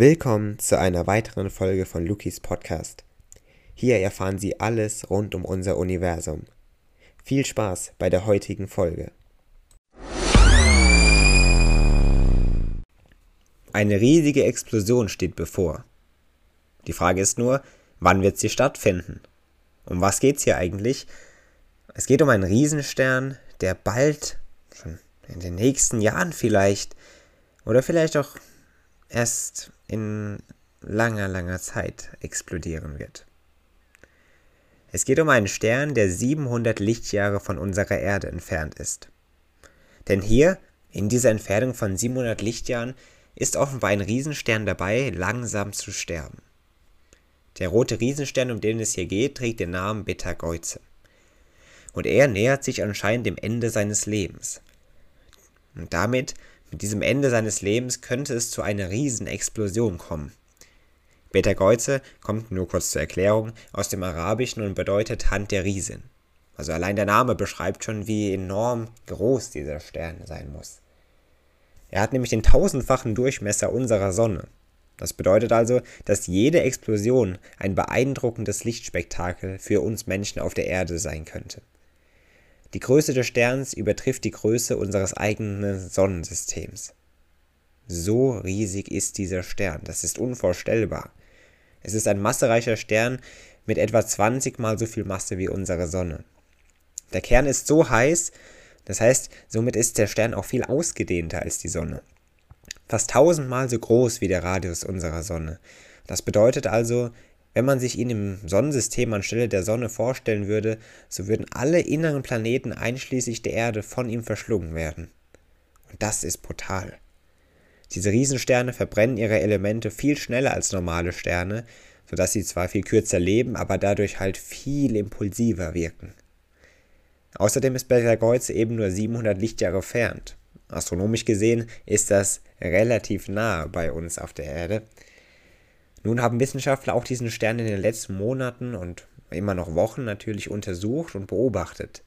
Willkommen zu einer weiteren Folge von Lukis Podcast. Hier erfahren Sie alles rund um unser Universum. Viel Spaß bei der heutigen Folge. Eine riesige Explosion steht bevor. Die Frage ist nur, wann wird sie stattfinden? Um was geht's hier eigentlich? Es geht um einen Riesenstern, der bald, schon in den nächsten Jahren vielleicht, oder vielleicht auch erst in langer, langer Zeit explodieren wird. Es geht um einen Stern, der 700 Lichtjahre von unserer Erde entfernt ist. Denn hier, in dieser Entfernung von 700 Lichtjahren, ist offenbar ein Riesenstern dabei, langsam zu sterben. Der rote Riesenstern, um den es hier geht, trägt den Namen Betelgeuse. Und er nähert sich anscheinend dem Ende seines Lebens. Und damit, mit diesem Ende seines Lebens, könnte es zu einer Riesenexplosion kommen. Betelgeuse kommt nur kurz zur Erklärung aus dem Arabischen und bedeutet Hand der Riesin. Also allein der Name beschreibt schon, wie enorm groß dieser Stern sein muss. Er hat nämlich den tausendfachen Durchmesser unserer Sonne. Das bedeutet also, dass jede Explosion ein beeindruckendes Lichtspektakel für uns Menschen auf der Erde sein könnte. Die Größe des Sterns übertrifft die Größe unseres eigenen Sonnensystems. So riesig ist dieser Stern, das ist unvorstellbar. Es ist ein massereicher Stern mit etwa 20 mal so viel Masse wie unsere Sonne. Der Kern ist so heiß, das heißt, somit ist der Stern auch viel ausgedehnter als die Sonne. Fast tausendmal so groß wie der Radius unserer Sonne. Das bedeutet also, wenn man sich ihn im Sonnensystem anstelle der Sonne vorstellen würde, so würden alle inneren Planeten einschließlich der Erde von ihm verschlungen werden. Und das ist brutal. Diese Riesensterne verbrennen ihre Elemente viel schneller als normale Sterne, sodass sie zwar viel kürzer leben, aber dadurch halt viel impulsiver wirken. Außerdem ist Betelgeuse eben nur 700 Lichtjahre entfernt. Astronomisch gesehen ist das relativ nah bei uns auf der Erde. Nun haben Wissenschaftler auch diesen Stern in den letzten Monaten und immer noch Wochen natürlich untersucht und beobachtet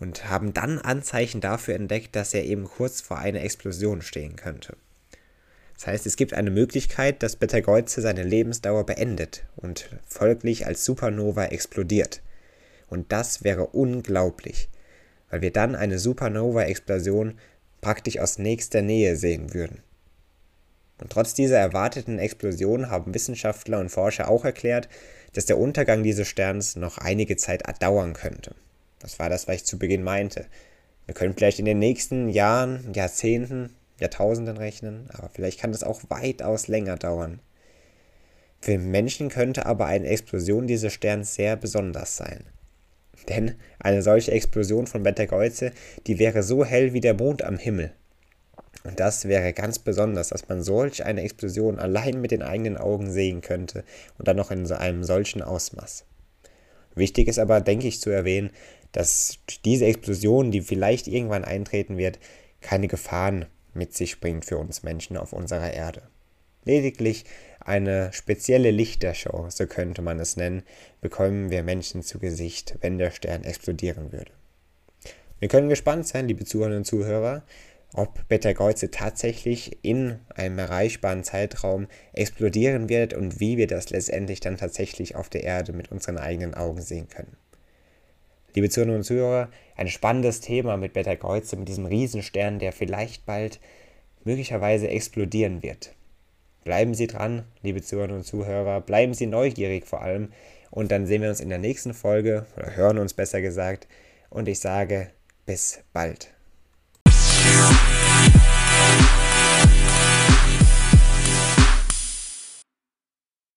und haben dann Anzeichen dafür entdeckt, dass er eben kurz vor einer Explosion stehen könnte. Das heißt, es gibt eine Möglichkeit, dass Betelgeuse seine Lebensdauer beendet und folglich als Supernova explodiert. Und das wäre unglaublich, weil wir dann eine Supernova-Explosion praktisch aus nächster Nähe sehen würden. Und trotz dieser erwarteten Explosion haben Wissenschaftler und Forscher auch erklärt, dass der Untergang dieses Sterns noch einige Zeit dauern könnte. Das war das, was ich zu Beginn meinte. Wir können vielleicht in den nächsten Jahren, Jahrzehnten, Jahrtausenden rechnen, aber vielleicht kann das auch weitaus länger dauern. Für Menschen könnte aber eine Explosion dieses Sterns sehr besonders sein. Denn eine solche Explosion von Betelgeuse, die wäre so hell wie der Mond am Himmel. Und das wäre ganz besonders, dass man solch eine Explosion allein mit den eigenen Augen sehen könnte und dann noch in so einem solchen Ausmaß. Wichtig ist aber, denke ich, zu erwähnen, dass diese Explosion, die vielleicht irgendwann eintreten wird, keine Gefahren mit sich bringt für uns Menschen auf unserer Erde. Lediglich eine spezielle Lichtershow, so könnte man es nennen, bekommen wir Menschen zu Gesicht, wenn der Stern explodieren würde. Wir können gespannt sein, liebe Zuhörerinnen und Zuhörer, ob Betelgeuse tatsächlich in einem erreichbaren Zeitraum explodieren wird und wie wir das letztendlich dann tatsächlich auf der Erde mit unseren eigenen Augen sehen können. Liebe Zuhörerinnen und Zuhörer, ein spannendes Thema mit Betelgeuse, mit diesem Riesenstern, der vielleicht bald möglicherweise explodieren wird. Bleiben Sie dran, liebe Zuhörerinnen und Zuhörer, bleiben Sie neugierig vor allem und dann sehen wir uns in der nächsten Folge oder hören uns besser gesagt und ich sage bis bald.